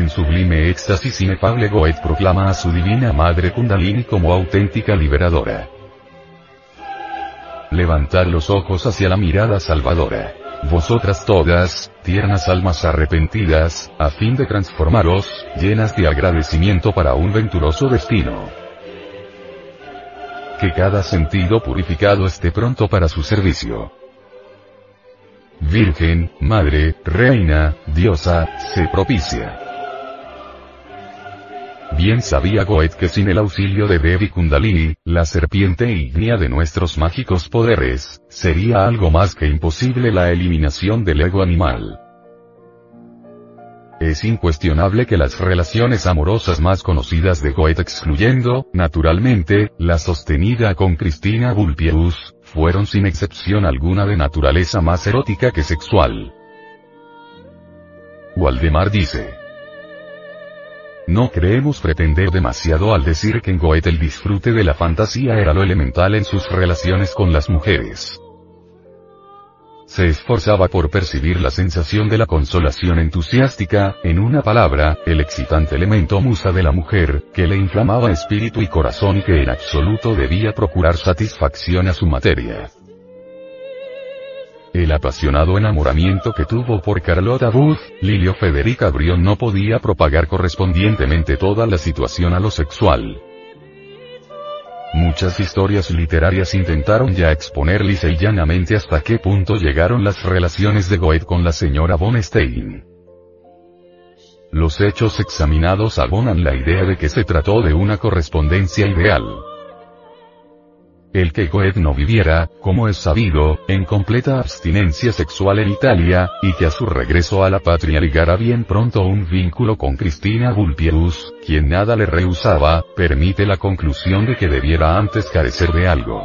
En sublime éxtasis inefable Goethe proclama a su divina madre Kundalini como auténtica liberadora. Levantad los ojos hacia la mirada salvadora. Vosotras todas, tiernas almas arrepentidas, a fin de transformaros, llenas de agradecimiento para un venturoso destino. Que cada sentido purificado esté pronto para su servicio. Virgen, Madre, Reina, Diosa, se propicia. Bien sabía Goethe que sin el auxilio de Devi Kundalini, la serpiente ígnea de nuestros mágicos poderes, sería algo más que imposible la eliminación del ego animal. Es incuestionable que las relaciones amorosas más conocidas de Goethe excluyendo, naturalmente, la sostenida con Cristina Vulpius, fueron sin excepción alguna de naturaleza más erótica que sexual. Waldemar dice, no creemos pretender demasiado al decir que en Goethe el disfrute de la fantasía era lo elemental en sus relaciones con las mujeres. Se esforzaba por percibir la sensación de la consolación entusiástica, en una palabra, el excitante elemento musa de la mujer, que le inflamaba espíritu y corazón y que en absoluto debía procurar satisfacción a su materia. El apasionado enamoramiento que tuvo por Carlota Booth, Lilio Federica Brion no podía propagar correspondientemente toda la situación a lo sexual. Muchas historias literarias intentaron ya exponer lisa y llanamente hasta qué punto llegaron las relaciones de Goethe con la señora von Stein. Los hechos examinados abonan la idea de que se trató de una correspondencia ideal. El que Goethe no viviera, como es sabido, en completa abstinencia sexual en Italia, y que a su regreso a la patria ligara bien pronto un vínculo con Cristina Vulpius, quien nada le rehusaba, permite la conclusión de que debiera antes carecer de algo.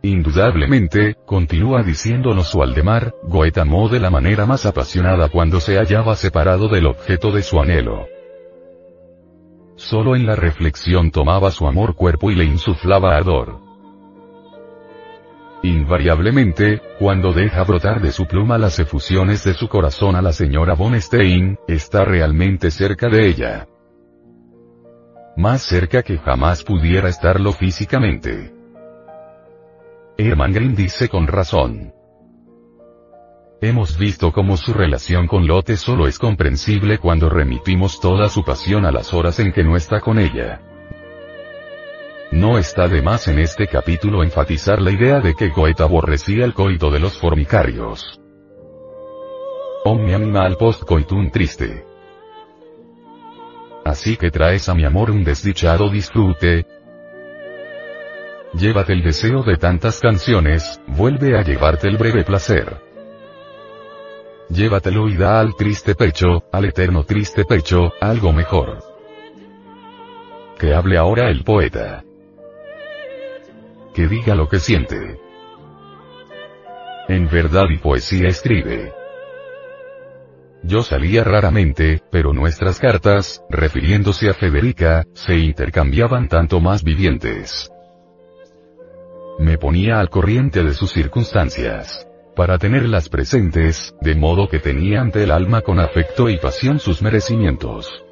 Indudablemente, continúa diciéndonos Waldemar, Goethe amó de la manera más apasionada cuando se hallaba separado del objeto de su anhelo. Solo en la reflexión tomaba su amor cuerpo y le insuflaba ardor. Invariablemente, cuando deja brotar de su pluma las efusiones de su corazón a la señora von Stein, está realmente cerca de ella. Más cerca que jamás pudiera estarlo físicamente. Hermann Green dice con razón. Hemos visto cómo su relación con Lotte solo es comprensible cuando remitimos toda su pasión a las horas en que no está con ella. No está de más en este capítulo enfatizar la idea de que Goethe aborrecía el coito de los formicarios. Omni animal post coitum triste. Así que traes a mi amor un desdichado disfrute. Llévate el deseo de tantas canciones, vuelve a llevarte el breve placer. Llévatelo y da al triste pecho, al eterno triste pecho, algo mejor. Que hable ahora el poeta. Que diga lo que siente. En verdad y poesía escribe. Yo salía raramente, pero nuestras cartas, refiriéndose a Federica, se intercambiaban tanto más vivientes. Me ponía al corriente de sus circunstancias para tenerlas presentes, de modo que tenía ante el alma con afecto y pasión sus merecimientos.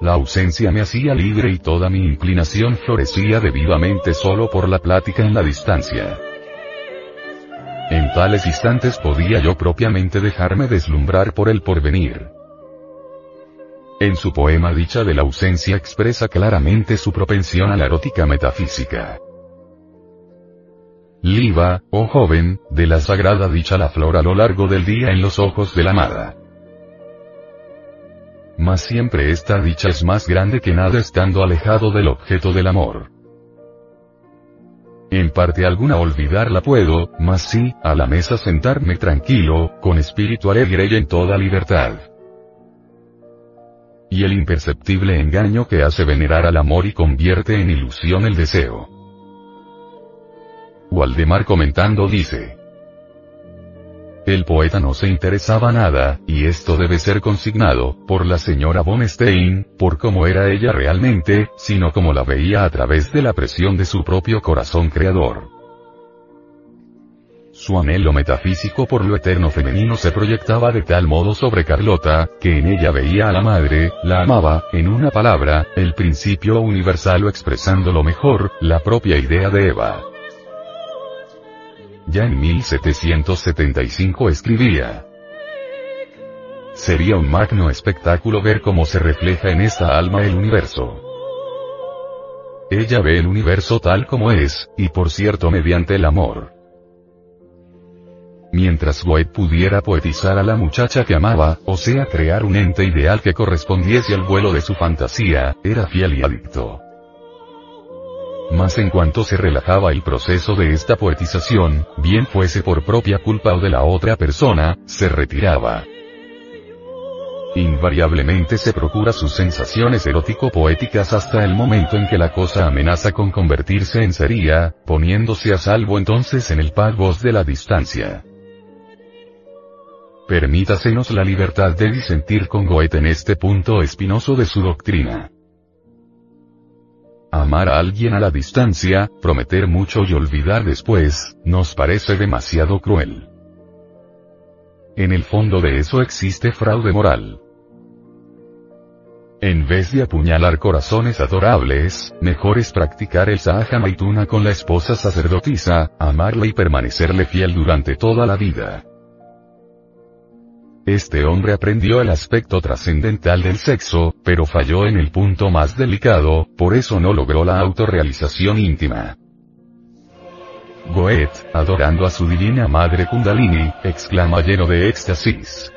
La ausencia me hacía libre y toda mi inclinación florecía de vivamente solo por la plática en la distancia. En tales instantes podía yo propiamente dejarme deslumbrar por el porvenir. En su poema Dicha de la ausencia expresa claramente su propensión a la erótica metafísica. Liva, oh joven, de la sagrada dicha la flor a lo largo del día en los ojos de la amada. Mas siempre esta dicha es más grande que nada estando alejado del objeto del amor. En parte alguna olvidarla puedo, mas sí, a la mesa sentarme tranquilo, con espíritu alegre y en toda libertad. Y el imperceptible engaño que hace venerar al amor y convierte en ilusión el deseo. Waldemar comentando dice, el poeta no se interesaba nada, y esto debe ser consignado, por la señora von Stein, por cómo era ella realmente, sino como la veía a través de la presión de su propio corazón creador. Su anhelo metafísico por lo eterno femenino se proyectaba de tal modo sobre Carlota, que en ella veía a la madre, la amaba, en una palabra, el principio universal o expresando lo mejor, la propia idea de Eva. Ya en 1775 escribía. Sería un magno espectáculo ver cómo se refleja en esta alma el universo. Ella ve el universo tal como es, y por cierto mediante el amor. Mientras Goethe pudiera poetizar a la muchacha que amaba, o sea crear un ente ideal que correspondiese al vuelo de su fantasía, era fiel y adicto. Mas en cuanto se relajaba el proceso de esta poetización, bien fuese por propia culpa o de la otra persona, se retiraba. Invariablemente se procura sus sensaciones erótico-poéticas hasta el momento en que la cosa amenaza con convertirse en sería, poniéndose a salvo entonces en el pagos de la distancia. Permítasenos la libertad de disentir con Goethe en este punto espinoso de su doctrina. Amar a alguien a la distancia, prometer mucho y olvidar después, nos parece demasiado cruel. En el fondo de eso existe fraude moral. En vez de apuñalar corazones adorables, mejor es practicar el Sahaja Maituna con la esposa sacerdotisa, amarla y permanecerle fiel durante toda la vida. Este hombre aprendió el aspecto trascendental del sexo, pero falló en el punto más delicado, por eso no logró la autorrealización íntima. Goethe, adorando a su divina madre Kundalini, exclama lleno de éxtasis.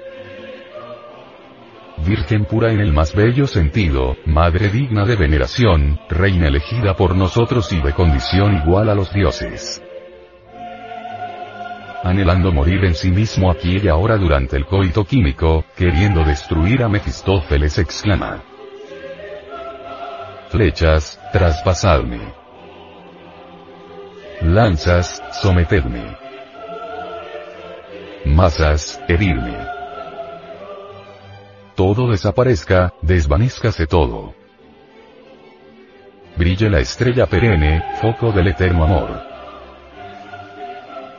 Virgen pura en el más bello sentido, madre digna de veneración, reina elegida por nosotros y de condición igual a los dioses anhelando morir en sí mismo aquí y ahora durante el coito químico, queriendo destruir a Mefistófeles exclama. Flechas, traspasadme. Lanzas, sometedme. Masas, herirme. Todo desaparezca, desvanezcase todo. Brille la estrella perenne, foco del eterno amor.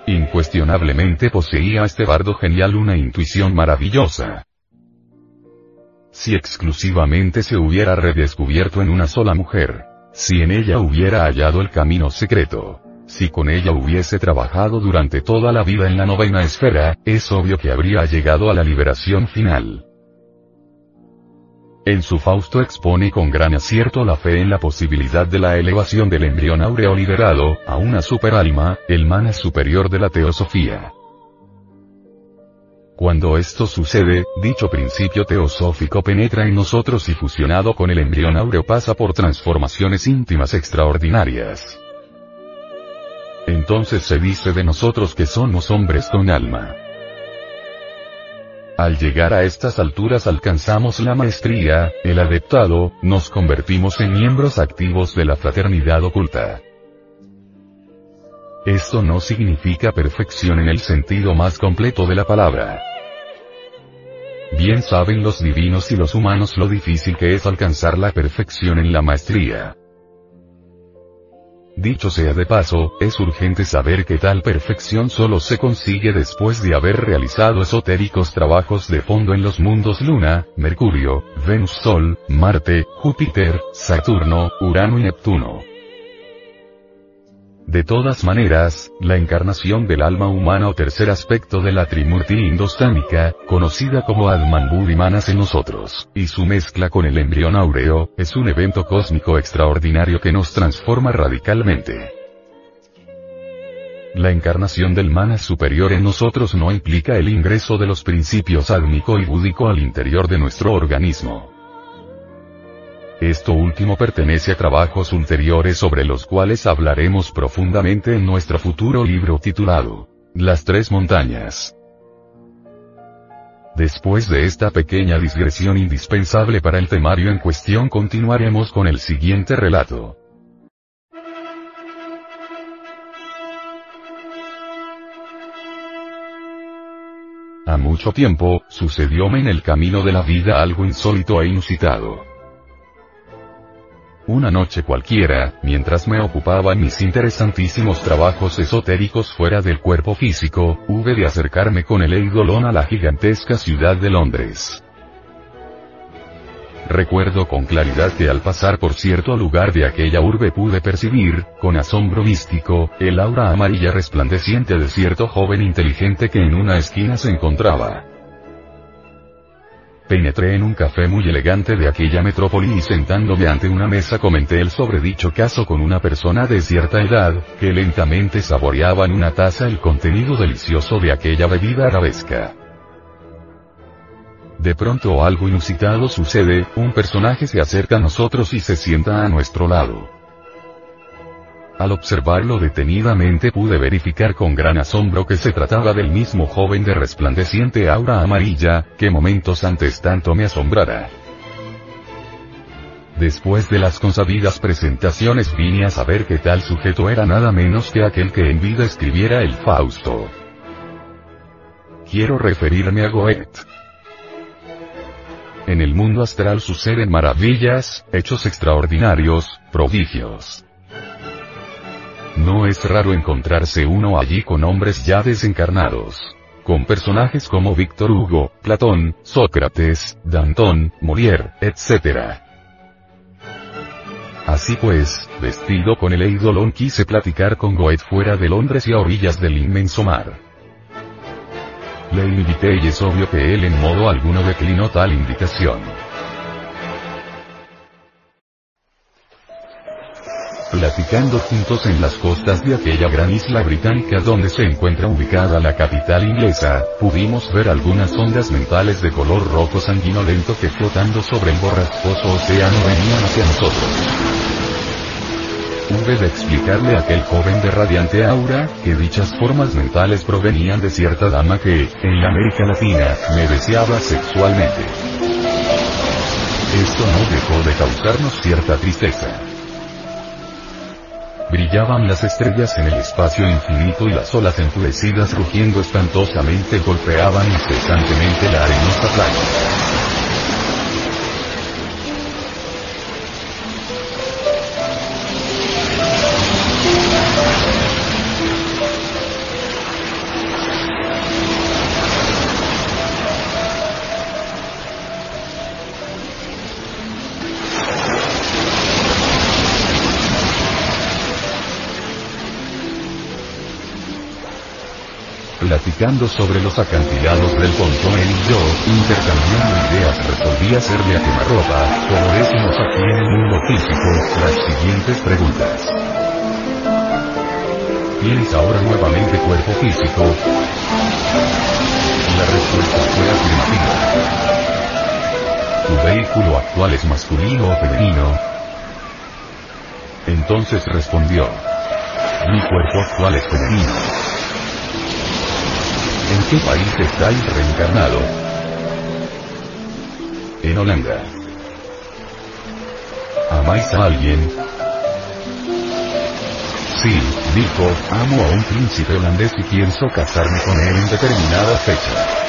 Incuestionablemente poseía este bardo genial una intuición maravillosa. Si exclusivamente se hubiera redescubierto en una sola mujer, si en ella hubiera hallado el camino secreto, si con ella hubiese trabajado durante toda la vida en la novena esfera, es obvio que habría llegado a la liberación final. En su Fausto expone con gran acierto la fe en la posibilidad de la elevación del embrión áureo liberado, a una superalma, el mana superior de la teosofía. Cuando esto sucede, dicho principio teosófico penetra en nosotros y fusionado con el embrión áureo pasa por transformaciones íntimas extraordinarias. Entonces se dice de nosotros que somos hombres con alma. Al llegar a estas alturas alcanzamos la maestría, el adeptado, nos convertimos en miembros activos de la fraternidad oculta. Esto no significa perfección en el sentido más completo de la palabra. Bien saben los divinos y los humanos lo difícil que es alcanzar la perfección en la maestría. Dicho sea de paso, es urgente saber que tal perfección solo se consigue después de haber realizado esotéricos trabajos de fondo en los mundos Luna, Mercurio, Venus Sol, Marte, Júpiter, Saturno, Urano y Neptuno. De todas maneras, la encarnación del alma humana o tercer aspecto de la Trimurti indostánica, conocida como Atman Buddhimanas en nosotros, y su mezcla con el embrión áureo, es un evento cósmico extraordinario que nos transforma radicalmente. La encarnación del manas superior en nosotros no implica el ingreso de los principios átmico y búdico al interior de nuestro organismo. Esto último pertenece a trabajos ulteriores sobre los cuales hablaremos profundamente en nuestro futuro libro titulado Las Tres Montañas. Después de esta pequeña digresión indispensable para el temario en cuestión continuaremos con el siguiente relato. A mucho tiempo, sucedióme en el camino de la vida algo insólito e inusitado. Una noche cualquiera, mientras me ocupaba en mis interesantísimos trabajos esotéricos fuera del cuerpo físico, hube de acercarme con el Eidolon a la gigantesca ciudad de Londres. Recuerdo con claridad que al pasar por cierto lugar de aquella urbe pude percibir, con asombro místico, el aura amarilla resplandeciente de cierto joven inteligente que en una esquina se encontraba. Penetré en un café muy elegante de aquella metrópoli y sentándome ante una mesa comenté el sobredicho caso con una persona de cierta edad, que lentamente saboreaba en una taza el contenido delicioso de aquella bebida arabesca. De pronto algo inusitado sucede, un personaje se acerca a nosotros y se sienta a nuestro lado. Al observarlo detenidamente pude verificar con gran asombro que se trataba del mismo joven de resplandeciente aura amarilla, que momentos antes tanto me asombrara. Después de las consabidas presentaciones vine a saber que tal sujeto era nada menos que aquel que en vida escribiera el Fausto. Quiero referirme a Goethe. En el mundo astral suceden maravillas, hechos extraordinarios, prodigios. No es raro encontrarse uno allí con hombres ya desencarnados. Con personajes como Víctor Hugo, Platón, Sócrates, Danton, Molière, etc. Así pues, vestido con el eidolon quise platicar con Goethe fuera de Londres y a orillas del inmenso mar. Le invité y es obvio que él en modo alguno declinó tal invitación. Platicando juntos en las costas de aquella gran isla británica donde se encuentra ubicada la capital inglesa, pudimos ver algunas ondas mentales de color rojo sanguinolento que flotando sobre el borrascoso océano venían hacia nosotros. Hube de explicarle a aquel joven de radiante aura, que dichas formas mentales provenían de cierta dama que, en América Latina, me deseaba sexualmente. Esto no dejó de causarnos cierta tristeza. Brillaban las estrellas en el espacio infinito y las olas enfurecidas rugiendo espantosamente golpeaban incesantemente la arenosa playa. Platicando sobre los acantilados del pontón él y yo, intercambiando ideas resolví hacerle a quemarropa, como decimos aquí en el mundo físico, las siguientes preguntas. ¿Tienes ahora nuevamente cuerpo físico? La respuesta fue afirmativa. ¿Tu vehículo actual es masculino o femenino? Entonces respondió. Mi cuerpo actual es femenino. ¿En qué país estáis reencarnado? En Holanda. ¿Amáis a alguien? Sí, dijo, amo a un príncipe holandés y pienso casarme con él en determinada fecha.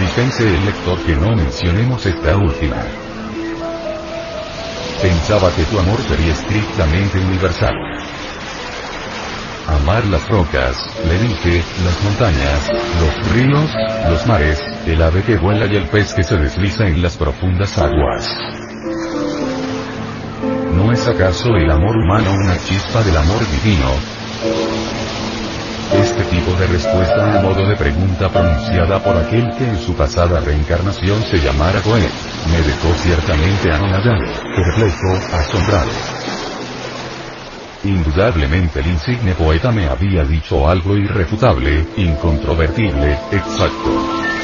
Dispense el lector que no mencionemos esta última. Pensaba que tu amor sería estrictamente universal. Amar las rocas, le dije, las montañas, los ríos, los mares, el ave que vuela y el pez que se desliza en las profundas aguas. No es ¿Es acaso el amor humano una chispa del amor divino? Este tipo de respuesta a modo de pregunta pronunciada por aquel que en su pasada reencarnación se llamara Goethe, me dejó ciertamente anonadado, perplejo, asombrado. Indudablemente el insigne poeta me había dicho algo irrefutable, incontrovertible, exacto.